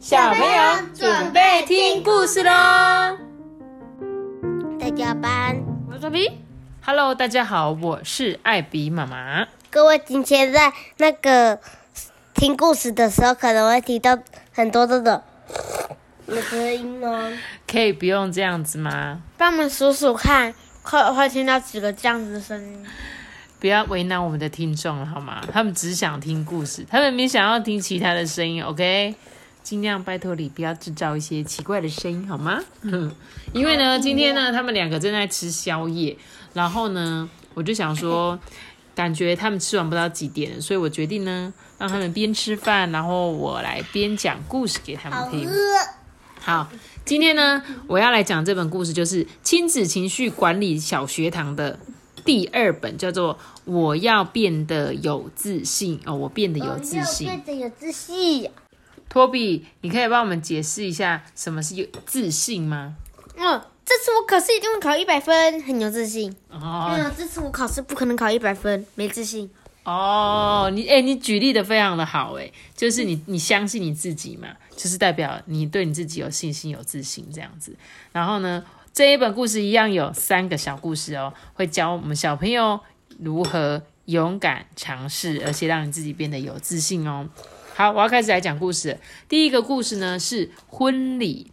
小朋友准备听故事喽！大家班，我是比。Hello，大家好，我是艾比妈妈。各位今天在那个听故事的时候，可能会听到很多这种有声音哦。可以不用这样子吗？帮我们数数看，会会听到几个这样子的声音。不要为难我们的听众了，好吗？他们只想听故事，他们没想要听其他的声音。OK。尽量拜托你不要制造一些奇怪的声音，好吗？因为呢，今天呢，他们两个正在吃宵夜，然后呢，我就想说，感觉他们吃完不知道几点，所以我决定呢，让他们边吃饭，然后我来边讲故事给他们听。好，今天呢，我要来讲这本故事，就是亲子情绪管理小学堂的第二本，叫做《我要变得有自信》哦，我变得有自信，变得有自信。托比，你可以帮我们解释一下什么是有自信吗？嗯，这次我考试一定会考一百分，很有自信。哦，这次我考试不可能考一百分，没自信。哦，你哎，你举例的非常的好哎，就是你你相信你自己嘛，就是代表你对你自己有信心、有自信这样子。然后呢，这一本故事一样有三个小故事哦，会教我们小朋友如何勇敢尝试，而且让你自己变得有自信哦。好，我要开始来讲故事。第一个故事呢是婚礼。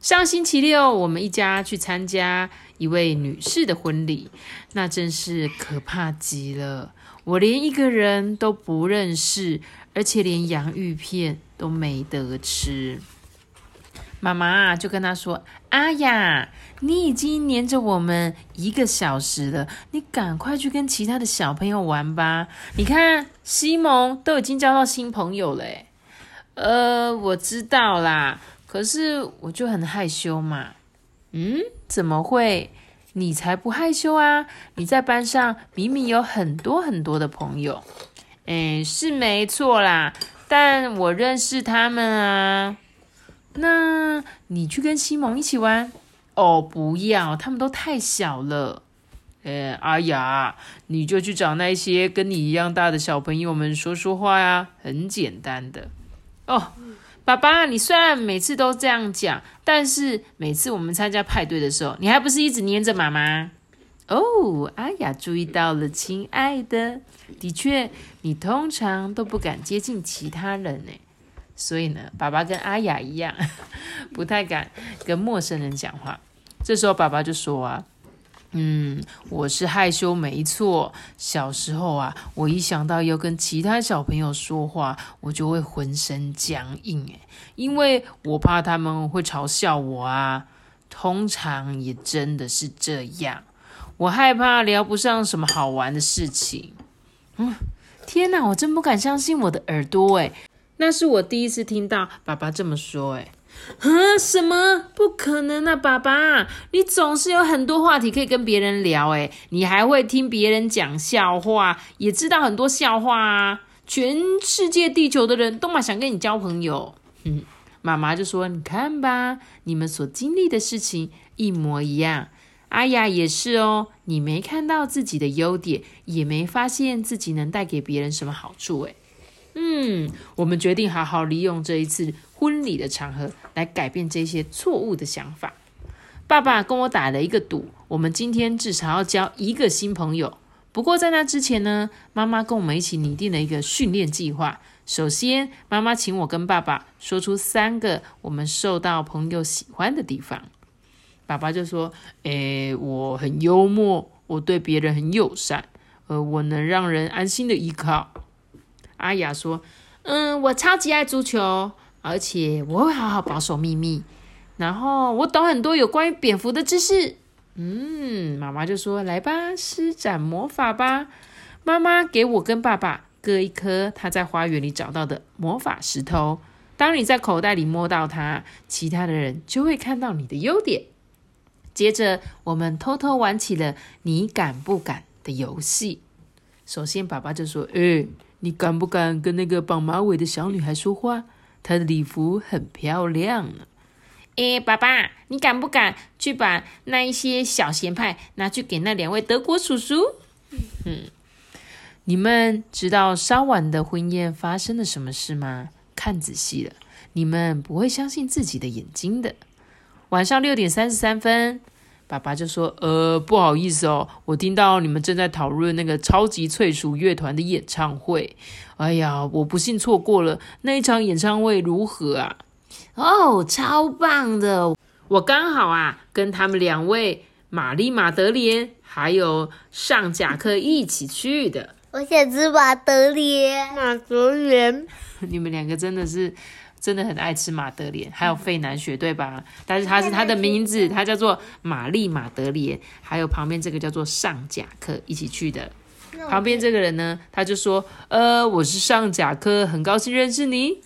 上星期六，我们一家去参加一位女士的婚礼，那真是可怕极了。我连一个人都不认识，而且连洋芋片都没得吃。妈妈就跟他说：“阿雅，你已经黏着我们一个小时了，你赶快去跟其他的小朋友玩吧。你看，西蒙都已经交到新朋友了。”呃，我知道啦，可是我就很害羞嘛。嗯，怎么会？你才不害羞啊！你在班上明明有很多很多的朋友。哎，是没错啦，但我认识他们啊。那你去跟西蒙一起玩哦？不要，他们都太小了。呃，阿雅，你就去找那些跟你一样大的小朋友们说说话呀，很简单的。哦，爸爸，你虽然每次都这样讲，但是每次我们参加派对的时候，你还不是一直黏着妈妈？哦，阿雅注意到了，亲爱的，的确，你通常都不敢接近其他人呢。所以呢，爸爸跟阿雅一样，不太敢跟陌生人讲话。这时候，爸爸就说啊：“嗯，我是害羞没错。小时候啊，我一想到要跟其他小朋友说话，我就会浑身僵硬，诶，因为我怕他们会嘲笑我啊。通常也真的是这样，我害怕聊不上什么好玩的事情。嗯，天哪，我真不敢相信我的耳朵，诶。那是我第一次听到爸爸这么说，哎，啊，什么？不可能啊，爸爸，你总是有很多话题可以跟别人聊，哎，你还会听别人讲笑话，也知道很多笑话啊，全世界地球的人都嘛想跟你交朋友。嗯，妈妈就说，你看吧，你们所经历的事情一模一样，阿雅也是哦，你没看到自己的优点，也没发现自己能带给别人什么好处，哎。嗯，我们决定好好利用这一次婚礼的场合来改变这些错误的想法。爸爸跟我打了一个赌，我们今天至少要交一个新朋友。不过在那之前呢，妈妈跟我们一起拟定了一个训练计划。首先，妈妈请我跟爸爸说出三个我们受到朋友喜欢的地方。爸爸就说：“诶，我很幽默，我对别人很友善，呃，我能让人安心的依靠。”阿雅说：“嗯，我超级爱足球，而且我会好好保守秘密。然后我懂很多有关于蝙蝠的知识。嗯，妈妈就说：来吧，施展魔法吧。妈妈给我跟爸爸各一颗他在花园里找到的魔法石头。当你在口袋里摸到它，其他的人就会看到你的优点。接着，我们偷偷玩起了你敢不敢的游戏。首先，爸爸就说：嗯。”你敢不敢跟那个绑马尾的小女孩说话？她的礼服很漂亮呢。诶，爸爸，你敢不敢去把那一些小咸派拿去给那两位德国叔叔？嗯，你们知道稍晚的婚宴发生了什么事吗？看仔细了，你们不会相信自己的眼睛的。晚上六点三十三分，爸爸就说：“呃，不好意思哦，我听到你们正在讨论那个超级脆鼠乐团的演唱会。哎呀，我不幸错过了那一场演唱会，如何啊？哦，超棒的！我刚好啊，跟他们两位玛丽马德莲还有上贾克一起去的。我想吃马德莲，马德莲，你们两个真的是。”真的很爱吃马德莲，还有费南雪，对吧？但是它是它的名字，它叫做玛丽马德莲。还有旁边这个叫做上甲克一起去的。旁边这个人呢，他就说：“呃，我是上甲科，很高兴认识你。”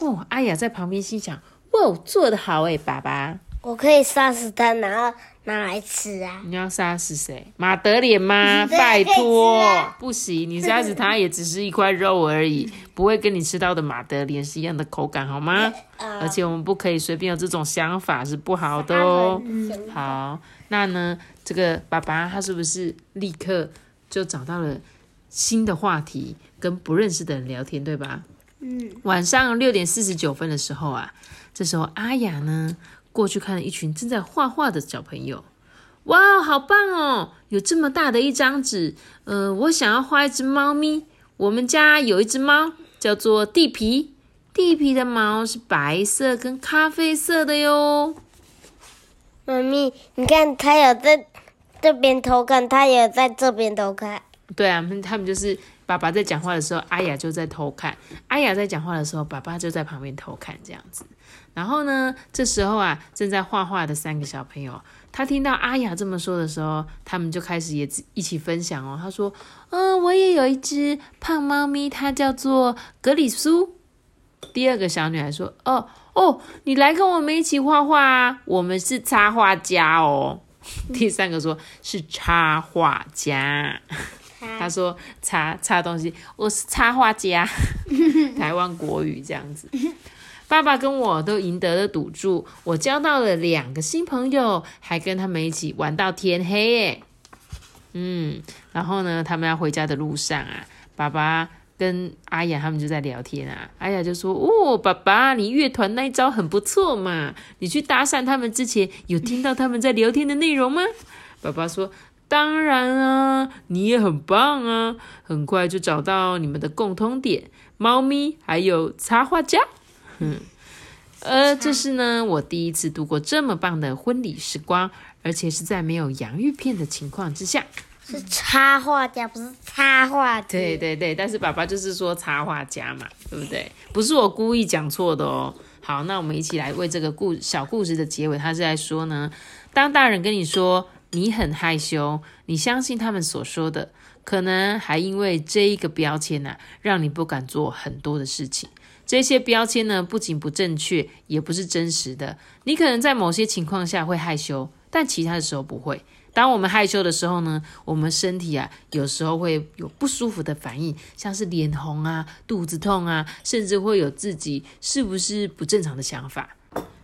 哦，阿雅在旁边心想：“哇，做得好哎，爸爸。”我可以杀死他，然后拿来吃啊！你要杀死谁？马德莲吗？拜托，不行！你杀死它也只是一块肉而已，不会跟你吃到的马德莲是一样的口感，好吗？而且我们不可以随便有这种想法，是不好的哦。好，那呢？这个爸爸他是不是立刻就找到了新的话题，跟不认识的人聊天，对吧？嗯。晚上六点四十九分的时候啊，这时候阿雅呢？过去看了一群正在画画的小朋友，哇，好棒哦！有这么大的一张纸，呃，我想要画一只猫咪。我们家有一只猫，叫做地皮。地皮的毛是白色跟咖啡色的哟。妈咪，你看，它有在这边偷看，它也在这边偷看。对啊，他们就是爸爸在讲话的时候，阿雅就在偷看；阿雅在讲话的时候，爸爸就在旁边偷看，这样子。然后呢，这时候啊，正在画画的三个小朋友，他听到阿雅这么说的时候，他们就开始也一起分享哦。他说：“嗯，我也有一只胖猫咪，它叫做格里苏。”第二个小女孩说：“哦哦，你来跟我们一起画画啊，我们是插画家哦。”第三个说是插画家，他说插插东西，我是插画家，台湾国语这样子。爸爸跟我都赢得了赌注，我交到了两个新朋友，还跟他们一起玩到天黑耶。嗯，然后呢，他们要回家的路上啊，爸爸跟阿雅他们就在聊天啊。阿雅就说：“哦，爸爸，你乐团那一招很不错嘛，你去搭讪他们之前，有听到他们在聊天的内容吗？”爸爸说：“当然啊，你也很棒啊，很快就找到你们的共通点，猫咪还有插画家。”嗯，呃，这是呢，我第一次度过这么棒的婚礼时光，而且是在没有洋芋片的情况之下。是插画家，不是插画。对对对，但是爸爸就是说插画家嘛，对不对？不是我故意讲错的哦。好，那我们一起来为这个故小故事的结尾，他是在说呢，当大人跟你说你很害羞，你相信他们所说的，可能还因为这一个标签呢，让你不敢做很多的事情。这些标签呢，不仅不正确，也不是真实的。你可能在某些情况下会害羞，但其他的时候不会。当我们害羞的时候呢，我们身体啊，有时候会有不舒服的反应，像是脸红啊、肚子痛啊，甚至会有自己是不是不正常的想法。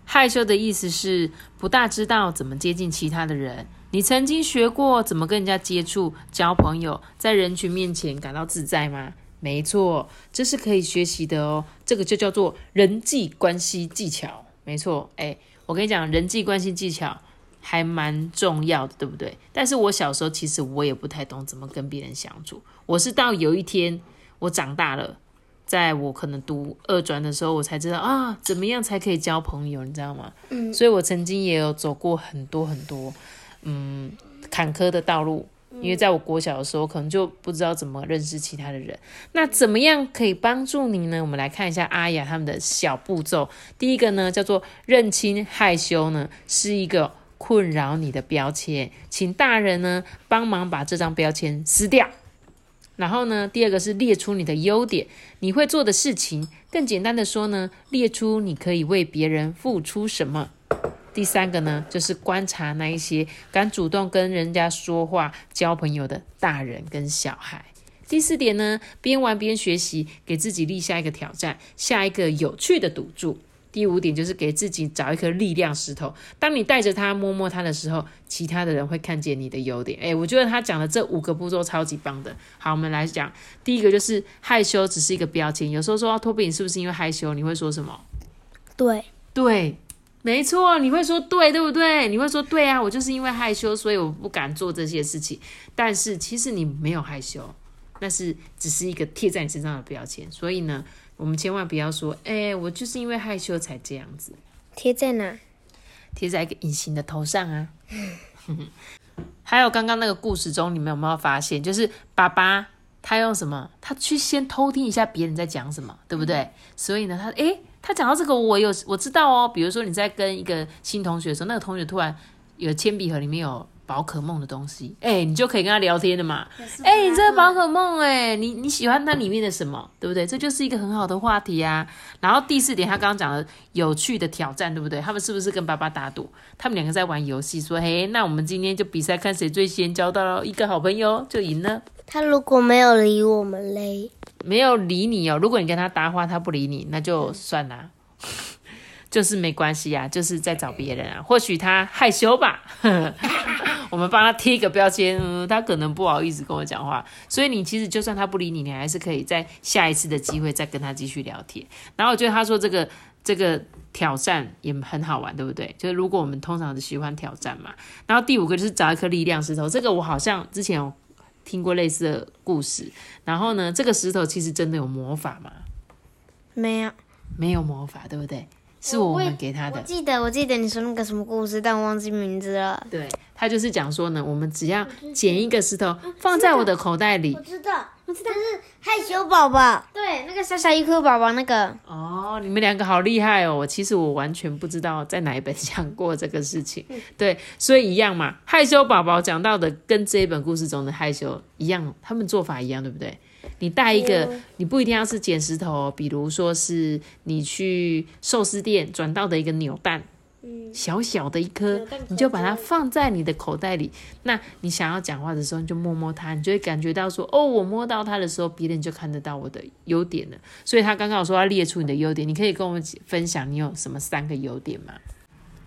害羞的意思是不大知道怎么接近其他的人。你曾经学过怎么跟人家接触、交朋友，在人群面前感到自在吗？没错，这是可以学习的哦。这个就叫做人际关系技巧。没错，哎，我跟你讲，人际关系技巧还蛮重要的，对不对？但是我小时候其实我也不太懂怎么跟别人相处。我是到有一天我长大了，在我可能读二专的时候，我才知道啊，怎么样才可以交朋友，你知道吗？嗯。所以我曾经也有走过很多很多嗯坎坷的道路。因为在我国小的时候，可能就不知道怎么认识其他的人。那怎么样可以帮助你呢？我们来看一下阿雅他们的小步骤。第一个呢，叫做认清害羞呢是一个困扰你的标签，请大人呢帮忙把这张标签撕掉。然后呢，第二个是列出你的优点，你会做的事情。更简单的说呢，列出你可以为别人付出什么。第三个呢，就是观察那一些敢主动跟人家说话、交朋友的大人跟小孩。第四点呢，边玩边学习，给自己立下一个挑战，下一个有趣的赌注。第五点就是给自己找一颗力量石头，当你带着它摸摸它的时候，其他的人会看见你的优点。诶，我觉得他讲的这五个步骤超级棒的。好，我们来讲第一个，就是害羞只是一个标签。有时候说托比，你是不是因为害羞？你会说什么？对对，没错，你会说对，对不对？你会说对啊，我就是因为害羞，所以我不敢做这些事情。但是其实你没有害羞，那是只是一个贴在你身上的标签。所以呢，我们千万不要说，哎，我就是因为害羞才这样子。贴在哪？贴在一个隐形的头上啊。还有刚刚那个故事中，你们有没有发现，就是爸爸他用什么？他去先偷听一下别人在讲什么，对不对？所以呢，他诶，他讲到这个，我有我知道哦。比如说你在跟一个新同学的时候，那个同学突然有铅笔盒里面有。宝可梦的东西，哎，你就可以跟他聊天的嘛。哎，你这个宝可梦，哎，你你喜欢它里面的什么，对不对？这就是一个很好的话题啊。然后第四点，他刚刚讲的有趣的挑战，对不对？他们是不是跟爸爸打赌？他们两个在玩游戏，说，嘿，那我们今天就比赛，看谁最先交到一个好朋友就赢了。他如果没有理我们嘞，没有理你哦。如果你跟他搭话，他不理你，那就算了。就是没关系啊，就是在找别人啊。或许他害羞吧，我们帮他贴一个标签，他可能不好意思跟我讲话。所以你其实就算他不理你，你还是可以在下一次的机会再跟他继续聊天。然后我觉得他说这个这个挑战也很好玩，对不对？就是如果我们通常是喜欢挑战嘛。然后第五个就是找一颗力量石头，这个我好像之前有听过类似的故事。然后呢，这个石头其实真的有魔法吗？没有，没有魔法，对不对？是我们给他的。我记得，我记得你说那个什么故事，但我忘记名字了。对他就是讲说呢，我们只要捡一个石头放在我的口袋里。我知道，我知道，是害羞宝宝。对，那个小小一颗宝宝那个。哦，你们两个好厉害哦！我其实我完全不知道在哪一本讲过这个事情。对，所以一样嘛，害羞宝宝讲到的跟这一本故事中的害羞一样，他们做法一样，对不对？你带一个，你不一定要是捡石头，比如说是你去寿司店转到的一个扭蛋，嗯小小的一颗，你就把它放在你的口袋里。那你想要讲话的时候，你就摸摸它，你就会感觉到说，哦，我摸到它的时候，别人就看得到我的优点了。所以他刚刚说要列出你的优点，你可以跟我们分享你有什么三个优点吗？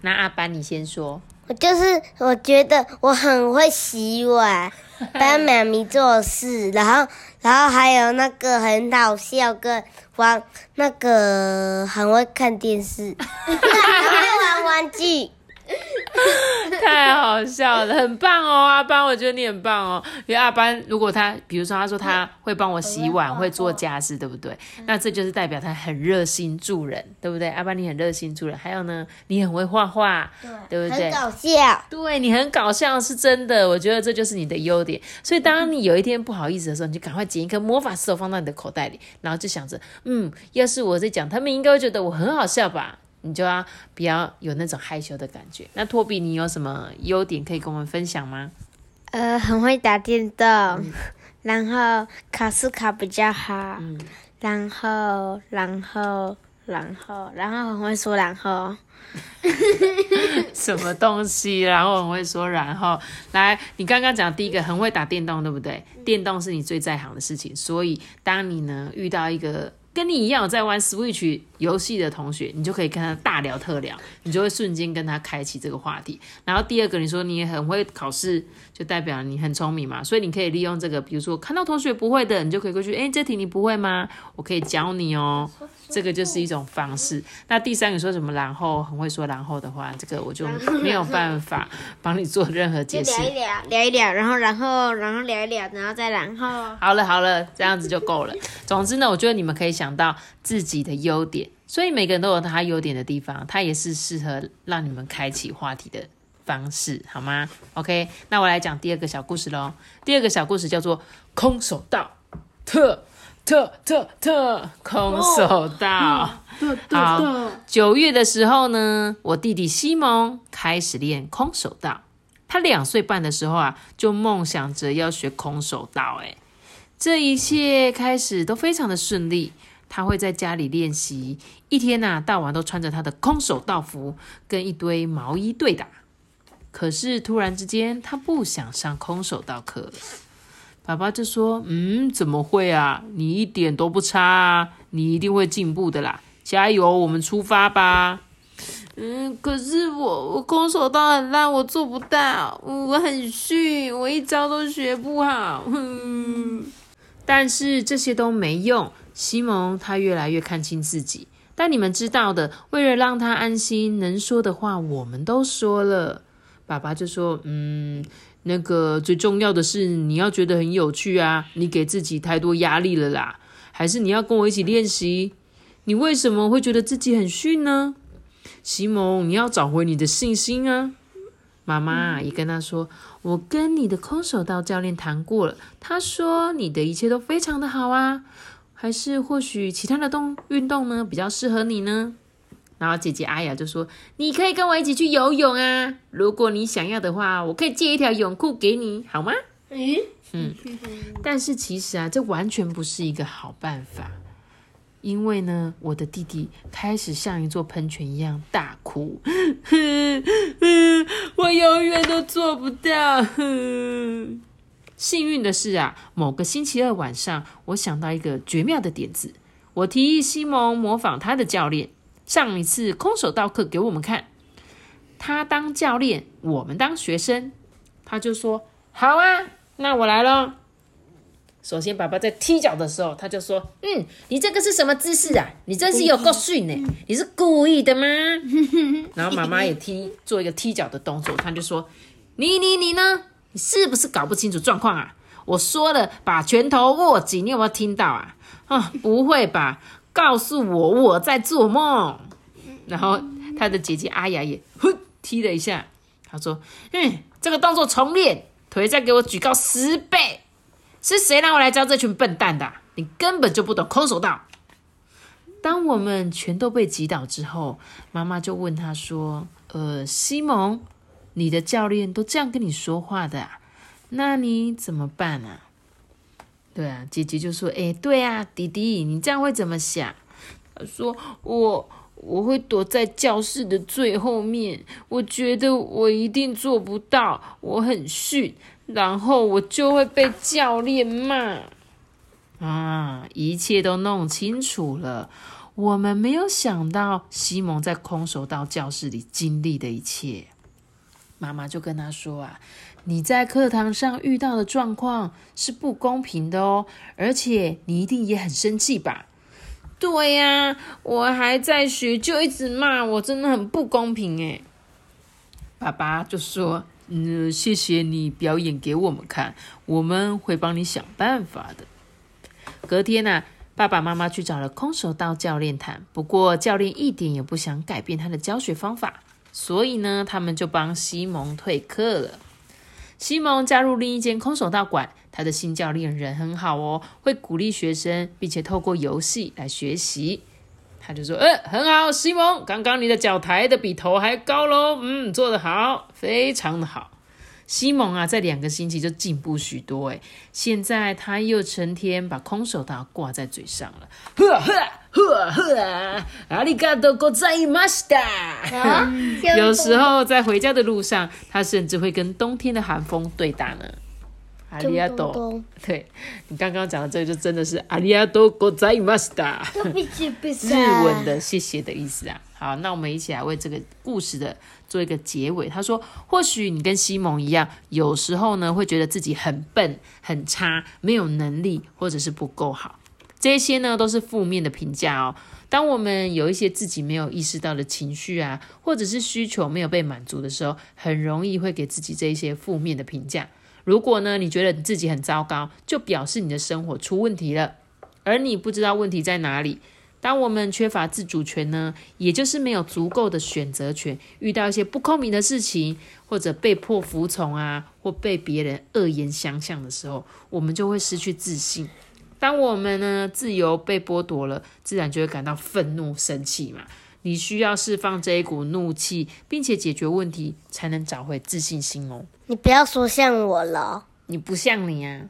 那阿班你先说。我就是，我觉得我很会洗碗，帮妈咪做事，然后，然后还有那个很好笑，跟玩那个很会看电视，很会玩玩具。太好笑了，很棒哦，阿班，我觉得你很棒哦。因为阿班，如果他，比如说他说他会帮我洗碗，会做家事，对不对？那这就是代表他很热心助人，对不对？阿班，你很热心助人。还有呢，你很会画画，对不对？很搞笑。对你很搞笑，是真的。我觉得这就是你的优点。所以当你有一天不好意思的时候，你就赶快捡一颗魔法石头放到你的口袋里，然后就想着，嗯，要是我在讲，他们应该会觉得我很好笑吧。你就要比较有那种害羞的感觉。那托比，你有什么优点可以跟我们分享吗？呃，很会打电动，然后考试考比较好，然后，然后，然后，然后很会说然后，什么东西？然后很会说然后。来，你刚刚讲第一个很会打电动，对不对？电动是你最在行的事情，所以当你呢遇到一个。跟你一样在玩 Switch 游戏的同学，你就可以跟他大聊特聊，你就会瞬间跟他开启这个话题。然后第二个，你说你很会考试，就代表你很聪明嘛，所以你可以利用这个，比如说看到同学不会的，你就可以过去，哎，这题你不会吗？我可以教你哦。这个就是一种方式。那第三个说什么？然后很会说然后的话，这个我就没有办法帮你做任何解释。聊一聊，聊一聊，然后然后然后聊一聊，然后再然后。好了好了，这样子就够了。总之呢，我觉得你们可以想到自己的优点，所以每个人都有他优点的地方，他也是适合让你们开启话题的方式，好吗？OK，那我来讲第二个小故事喽。第二个小故事叫做空手道特。特特特空手道，好。九月的时候呢，我弟弟西蒙开始练空手道。他两岁半的时候啊，就梦想着要学空手道。哎，这一切开始都非常的顺利。他会在家里练习，一天呐到晚都穿着他的空手道服，跟一堆毛衣对打。可是突然之间，他不想上空手道课了。爸爸就说：“嗯，怎么会啊？你一点都不差啊，你一定会进步的啦！加油，我们出发吧。”嗯，可是我我空手道很烂，我做不到，我很逊，我一招都学不好。哼，但是这些都没用。西蒙他越来越看清自己，但你们知道的，为了让他安心，能说的话我们都说了。爸爸就说：“嗯，那个最重要的是你要觉得很有趣啊，你给自己太多压力了啦，还是你要跟我一起练习？你为什么会觉得自己很逊呢？西蒙，你要找回你的信心啊！”妈妈也跟他说：“我跟你的空手道教练谈过了，他说你的一切都非常的好啊，还是或许其他的动运动呢比较适合你呢？”然后姐姐阿雅就说：“你可以跟我一起去游泳啊，如果你想要的话，我可以借一条泳裤给你，好吗？”嗯嗯，但是其实啊，这完全不是一个好办法。因为呢，我的弟弟开始像一座喷泉一样大哭，我永远都做不到。幸运的是啊，某个星期二晚上，我想到一个绝妙的点子，我提议西蒙模仿他的教练上一次空手道课给我们看，他当教练，我们当学生。他就说：“好啊，那我来喽。”首先，爸爸在踢脚的时候，他就说：“嗯，你这个是什么姿势啊？你真是有够逊呢！你是故意的吗？” 然后妈妈也踢，做一个踢脚的动作，他就说：“你你你呢？你是不是搞不清楚状况啊？我说了，把拳头握紧，你有没有听到啊？啊，不会吧？告诉我，我在做梦。”然后他的姐姐阿雅也哼踢了一下，他说：“嗯，这个动作重练，腿再给我举高十倍。”是谁让我来教这群笨蛋的？你根本就不懂空手道。当我们全都被击倒之后，妈妈就问他说：“呃，西蒙，你的教练都这样跟你说话的，那你怎么办啊？”对啊，姐姐就说：“哎，对啊，弟弟，你这样会怎么想？”他说：“我我会躲在教室的最后面，我觉得我一定做不到，我很逊。”然后我就会被教练骂啊！一切都弄清楚了。我们没有想到西蒙在空手道教室里经历的一切。妈妈就跟他说啊：“你在课堂上遇到的状况是不公平的哦，而且你一定也很生气吧？”对呀，我还在学，就一直骂我，真的很不公平诶爸爸就说。嗯，谢谢你表演给我们看，我们会帮你想办法的。隔天呢，爸爸妈妈去找了空手道教练谈，不过教练一点也不想改变他的教学方法，所以呢，他们就帮西蒙退课了。西蒙加入另一间空手道馆，他的新教练人很好哦，会鼓励学生，并且透过游戏来学习。他就说：“呃，很好，西蒙，刚刚你的脚抬的比头还高喽，嗯，做得好，非常的好。西蒙啊，在两个星期就进步许多，诶，现在他又成天把空手道挂在嘴上了，呵呵呵呵，阿里嘎多ございました。有时候在回家的路上，他甚至会跟冬天的寒风对打呢。” 阿里亚多，对你刚刚讲的这个就真的是阿里亚多国在马斯达，日文的谢谢的意思啊。好，那我们一起来为这个故事的做一个结尾。他说，或许你跟西蒙一样，有时候呢会觉得自己很笨、很差、没有能力，或者是不够好，这些呢都是负面的评价哦。当我们有一些自己没有意识到的情绪啊，或者是需求没有被满足的时候，很容易会给自己这一些负面的评价。如果呢，你觉得你自己很糟糕，就表示你的生活出问题了，而你不知道问题在哪里。当我们缺乏自主权呢，也就是没有足够的选择权，遇到一些不公平的事情，或者被迫服从啊，或被别人恶言相向的时候，我们就会失去自信。当我们呢自由被剥夺了，自然就会感到愤怒、生气嘛。你需要释放这一股怒气，并且解决问题，才能找回自信心哦。你不要说像我了，你不像你啊，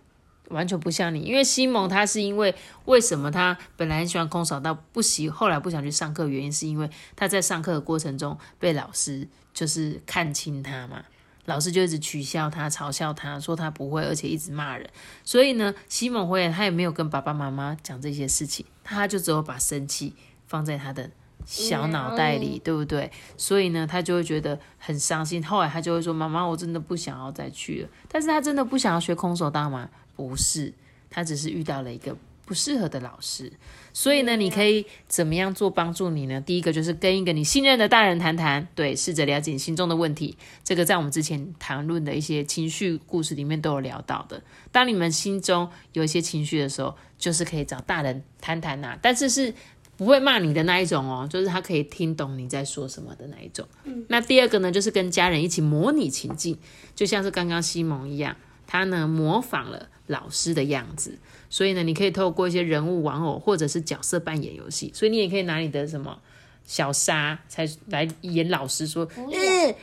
完全不像你。因为西蒙他是因为为什么他本来很喜欢空手道，不喜后来不想去上课，原因是因为他在上课的过程中被老师就是看轻他嘛，老师就一直取笑他、嘲笑他，说他不会，而且一直骂人。所以呢，西蒙回来他也没有跟爸爸妈妈讲这些事情，他就只有把生气放在他的。小脑袋里，对不对？所以呢，他就会觉得很伤心。后来他就会说：“妈妈，我真的不想要再去了。”但是他真的不想要学空手道吗？不是，他只是遇到了一个不适合的老师。所以呢，你可以怎么样做帮助你呢？第一个就是跟一个你信任的大人谈谈，对，试着了解你心中的问题。这个在我们之前谈论的一些情绪故事里面都有聊到的。当你们心中有一些情绪的时候，就是可以找大人谈谈呐，但是是不会骂你的那一种哦，就是他可以听懂你在说什么的那一种。那第二个呢，就是跟家人一起模拟情境，就像是刚刚西蒙一样，他呢模仿了老师的样子。所以呢，你可以透过一些人物玩偶或者是角色扮演游戏，所以你也可以拿你的什么小沙才来演老师说，嗯，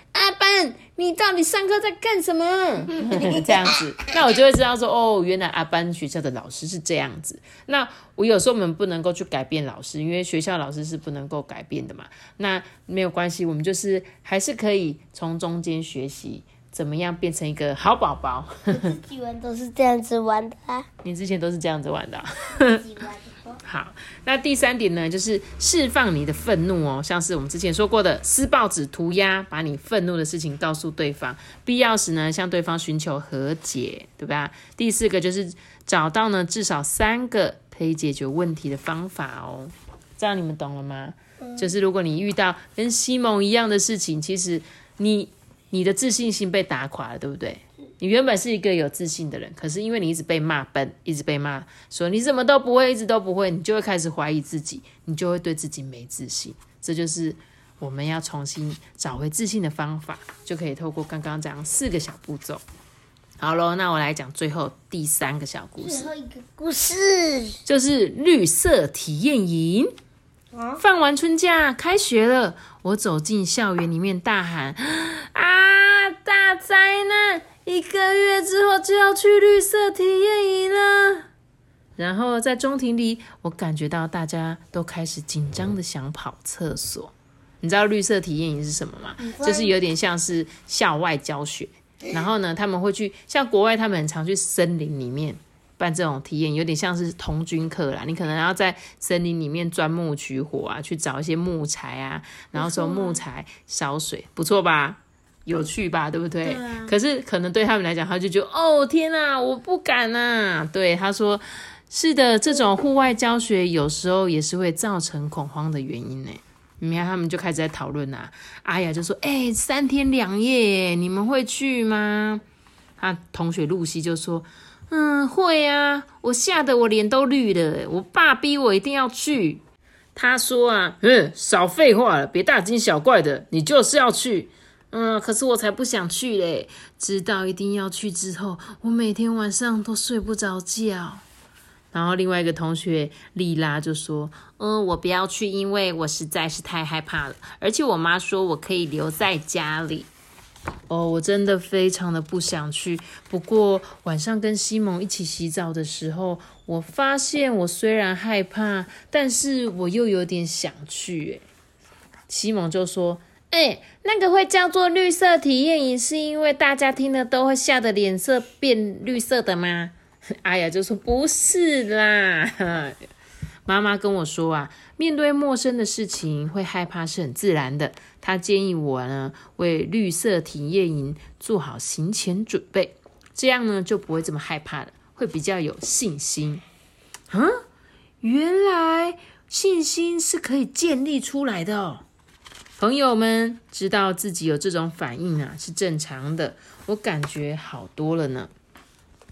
你到底上课在干什么？这样子，那我就会知道说，哦，原来阿班学校的老师是这样子。那我有时候我们不能够去改变老师，因为学校老师是不能够改变的嘛。那没有关系，我们就是还是可以从中间学习。怎么样变成一个好宝宝？自己玩都是这样子玩的。你之前都是这样子玩的。好，那第三点呢，就是释放你的愤怒哦，像是我们之前说过的，撕报纸、涂鸦，把你愤怒的事情告诉对方，必要时呢，向对方寻求和解，对吧？第四个就是找到呢至少三个可以解决问题的方法哦，这样你们懂了吗？就是如果你遇到跟西蒙一样的事情，其实你。你的自信心被打垮了，对不对？你原本是一个有自信的人，可是因为你一直被骂笨，一直被骂说你怎么都不会，一直都不会，你就会开始怀疑自己，你就会对自己没自信。这就是我们要重新找回自信的方法，就可以透过刚刚这样四个小步骤。好喽，那我来讲最后第三个小故事。最后一个故事就是绿色体验营。放完春假，开学了，我走进校园里面，大喊：“啊，大灾难！一个月之后就要去绿色体验营了。”然后在中庭里，我感觉到大家都开始紧张的想跑厕所。你知道绿色体验营是什么吗？就是有点像是校外教学。然后呢，他们会去像国外，他们很常去森林里面。办这种体验有点像是童军课啦，你可能要在森林里面钻木取火啊，去找一些木材啊，然后从木材烧水，不错吧？有趣吧？对不对？可是可能对他们来讲，他就觉得哦天哪，我不敢呐。对，他说是的，这种户外教学有时候也是会造成恐慌的原因呢。你看他们就开始在讨论呐，阿雅就说：“哎，三天两夜，你们会去吗？”他同学露西就说。嗯，会啊，我吓得我脸都绿了。我爸逼我一定要去。他说啊，嗯，少废话了，别大惊小怪的，你就是要去。嗯，可是我才不想去嘞。知道一定要去之后，我每天晚上都睡不着觉。然后另外一个同学丽拉就说，嗯，我不要去，因为我实在是太害怕了，而且我妈说我可以留在家里。哦，我真的非常的不想去。不过晚上跟西蒙一起洗澡的时候，我发现我虽然害怕，但是我又有点想去。西蒙就说：“哎，那个会叫做绿色体验营，是因为大家听了都会吓得脸色变绿色的吗？” 阿雅就说：“不是啦。”妈妈跟我说啊，面对陌生的事情会害怕是很自然的。她建议我呢，为绿色体验营做好行前准备，这样呢就不会这么害怕了，会比较有信心。啊，原来信心是可以建立出来的哦。朋友们知道自己有这种反应啊，是正常的。我感觉好多了呢。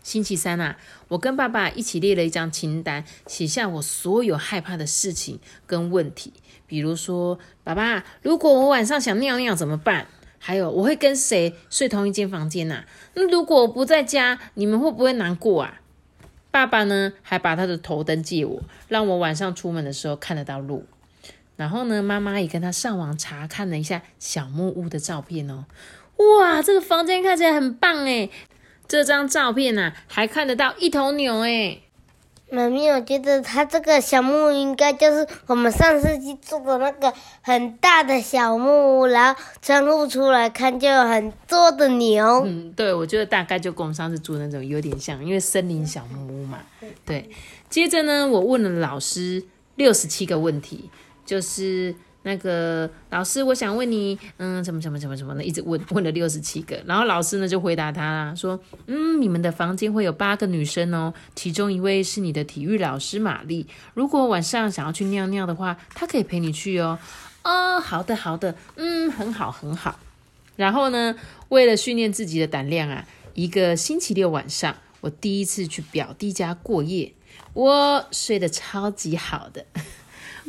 星期三啊，我跟爸爸一起列了一张清单，写下我所有害怕的事情跟问题。比如说，爸爸，如果我晚上想尿尿怎么办？还有，我会跟谁睡同一间房间呐？那如果我不在家，你们会不会难过啊？爸爸呢，还把他的头灯借我，让我晚上出门的时候看得到路。然后呢，妈妈也跟他上网查看了一下小木屋的照片哦。哇，这个房间看起来很棒诶这张照片呢，还看得到一头牛诶妈咪，我觉得它这个小木屋应该就是我们上次去住的那个很大的小木屋，然后窗户出来看就有很多的牛。嗯，对，我觉得大概就跟我们上次住的那种有点像，因为森林小木屋嘛。对，接着呢，我问了老师六十七个问题，就是那个老师，我想问你，嗯，怎么怎么怎么怎么的，一直问问了六十七个，然后老师呢就回答他啦，说，嗯，你们的房间会有八个女生哦，其中一位是你的体育老师玛丽，如果晚上想要去尿尿的话，她可以陪你去哦。哦，好的好的，嗯，很好很好。然后呢，为了训练自己的胆量啊，一个星期六晚上，我第一次去表弟家过夜，我睡得超级好的。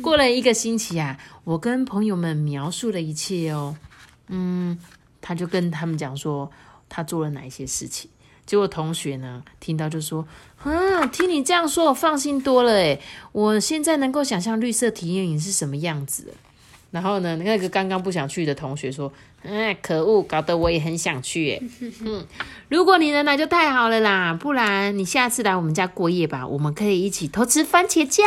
过了一个星期啊，我跟朋友们描述了一切哦，嗯，他就跟他们讲说他做了哪一些事情。结果同学呢听到就说：“啊，听你这样说，我放心多了诶，我现在能够想象绿色体验营是什么样子。”然后呢，那个刚刚不想去的同学说：“哎，可恶，搞得我也很想去。”哎，嗯，如果你能来就太好了啦，不然你下次来我们家过夜吧，我们可以一起偷吃番茄酱。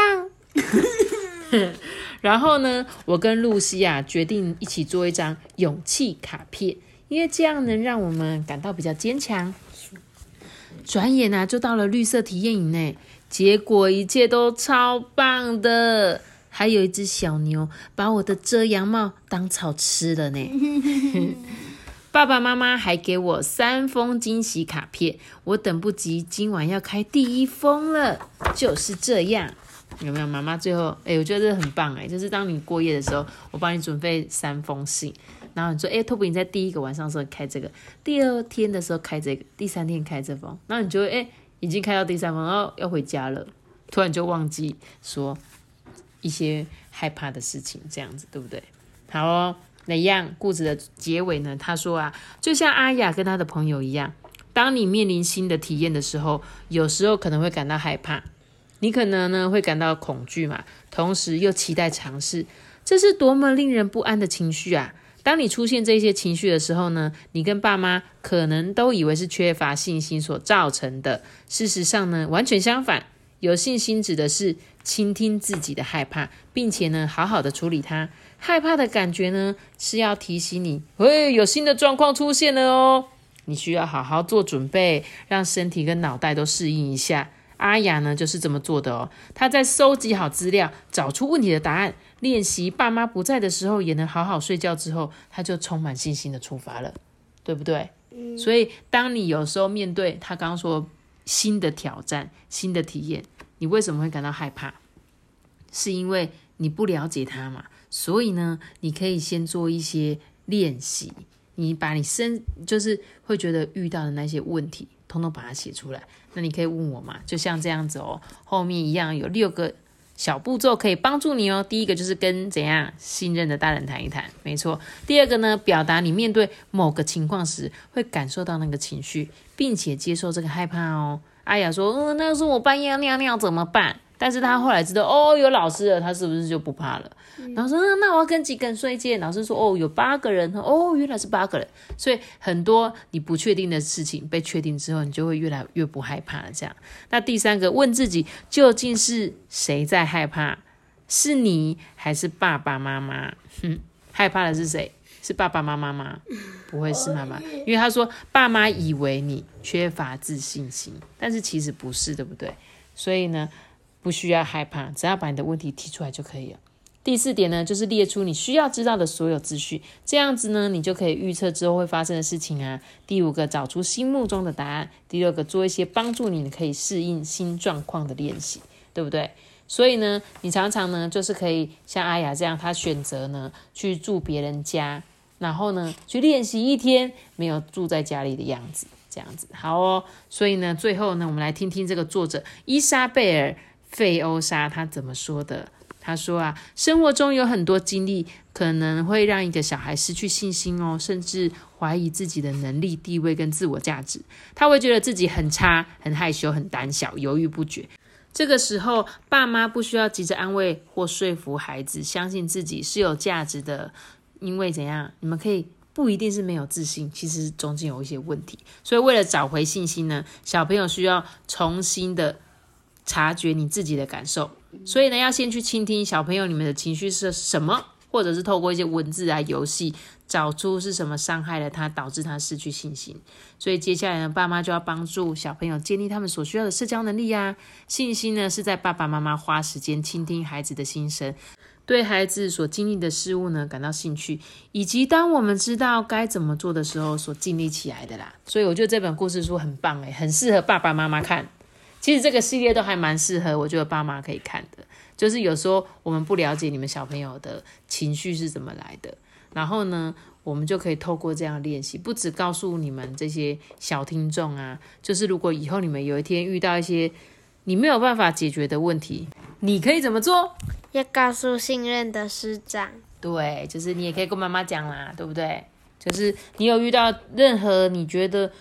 然后呢，我跟露西啊决定一起做一张勇气卡片，因为这样能让我们感到比较坚强。转眼啊，就到了绿色体验营呢，结果一切都超棒的，还有一只小牛把我的遮阳帽当草吃了呢。爸爸妈妈还给我三封惊喜卡片，我等不及今晚要开第一封了，就是这样。有没有妈妈最后？哎，我觉得这很棒哎，就是当你过夜的时候，我帮你准备三封信，然后你说，哎，托比你在第一个晚上的时候开这个，第二天的时候开这个，第三天开这封，那你就会，哎，已经开到第三封，然后要回家了，突然就忘记说一些害怕的事情，这样子对不对？好哦，那一样故事的结尾呢？他说啊，就像阿雅跟他的朋友一样，当你面临新的体验的时候，有时候可能会感到害怕。你可能呢会感到恐惧嘛，同时又期待尝试，这是多么令人不安的情绪啊！当你出现这些情绪的时候呢，你跟爸妈可能都以为是缺乏信心所造成的。事实上呢，完全相反。有信心指的是倾听自己的害怕，并且呢好好的处理它。害怕的感觉呢是要提醒你，喂，有新的状况出现了哦，你需要好好做准备，让身体跟脑袋都适应一下。阿雅呢，就是这么做的哦。她在收集好资料，找出问题的答案，练习爸妈不在的时候也能好好睡觉之后，她就充满信心的出发了，对不对？所以，当你有时候面对他刚刚说新的挑战、新的体验，你为什么会感到害怕？是因为你不了解他嘛？所以呢，你可以先做一些练习，你把你身就是会觉得遇到的那些问题。通通把它写出来，那你可以问我嘛？就像这样子哦，后面一样有六个小步骤可以帮助你哦。第一个就是跟怎样信任的大人谈一谈，没错。第二个呢，表达你面对某个情况时会感受到那个情绪，并且接受这个害怕哦。阿雅说：“嗯，那要是我半夜尿尿怎么办？”但是他后来知道哦，有老师了，他是不是就不怕了？然后说，那我要跟几个人睡觉？老师说，哦，有八个人，哦，原来是八个人。所以很多你不确定的事情被确定之后，你就会越来越不害怕了。这样，那第三个，问自己究竟是谁在害怕？是你还是爸爸妈妈？哼，害怕的是谁？是爸爸妈妈吗？不会是妈妈，因为他说爸妈以为你缺乏自信心，但是其实不是，对不对？所以呢？不需要害怕，只要把你的问题提出来就可以了。第四点呢，就是列出你需要知道的所有资讯，这样子呢，你就可以预测之后会发生的事情啊。第五个，找出心目中的答案。第六个，做一些帮助你可以适应新状况的练习，对不对？所以呢，你常常呢，就是可以像阿雅这样，她选择呢去住别人家，然后呢去练习一天没有住在家里的样子，这样子好哦。所以呢，最后呢，我们来听听这个作者伊莎贝尔。费欧莎他怎么说的？他说啊，生活中有很多经历可能会让一个小孩失去信心哦，甚至怀疑自己的能力、地位跟自我价值。他会觉得自己很差、很害羞、很胆小、犹豫不决。这个时候，爸妈不需要急着安慰或说服孩子相信自己是有价值的，因为怎样？你们可以不一定是没有自信，其实中间有一些问题。所以为了找回信心呢，小朋友需要重新的。察觉你自己的感受，所以呢，要先去倾听小朋友你们的情绪是什么，或者是透过一些文字啊游戏，找出是什么伤害了他，导致他失去信心。所以接下来呢，爸妈就要帮助小朋友建立他们所需要的社交能力呀。信心呢，是在爸爸妈妈花时间倾听孩子的心声。对孩子所经历的事物呢感到兴趣，以及当我们知道该怎么做的时候所建立起来的啦。所以我觉得这本故事书很棒诶，很适合爸爸妈妈看。其实这个系列都还蛮适合，我觉得爸妈可以看的。就是有时候我们不了解你们小朋友的情绪是怎么来的，然后呢，我们就可以透过这样练习，不只告诉你们这些小听众啊，就是如果以后你们有一天遇到一些你没有办法解决的问题，你可以怎么做？要告诉信任的师长。对，就是你也可以跟妈妈讲啦，对不对？就是你有遇到任何你觉得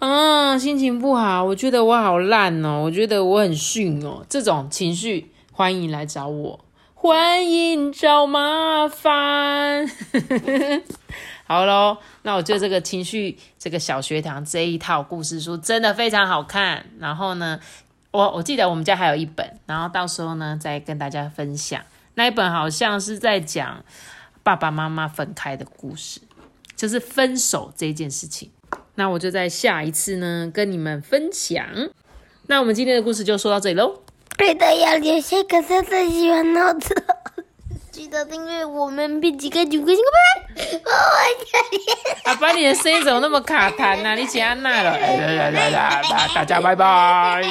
啊心情不好，我觉得我好烂哦，我觉得我很逊哦，这种情绪欢迎来找我，欢迎找麻烦。好喽，那我觉得这个情绪这个小学堂这一套故事书真的非常好看。然后呢？我我记得我们家还有一本，然后到时候呢再跟大家分享那一本，好像是在讲爸爸妈妈分开的故事，就是分手这件事情。那我就在下一次呢跟你们分享。那我们今天的故事就说到这里喽。记得要留下个赞最，喜欢脑子。记得订阅我们，并几个九个星拜拜。我阿爸，你的声音怎么那么卡痰呢？你请安娜了。大家拜拜。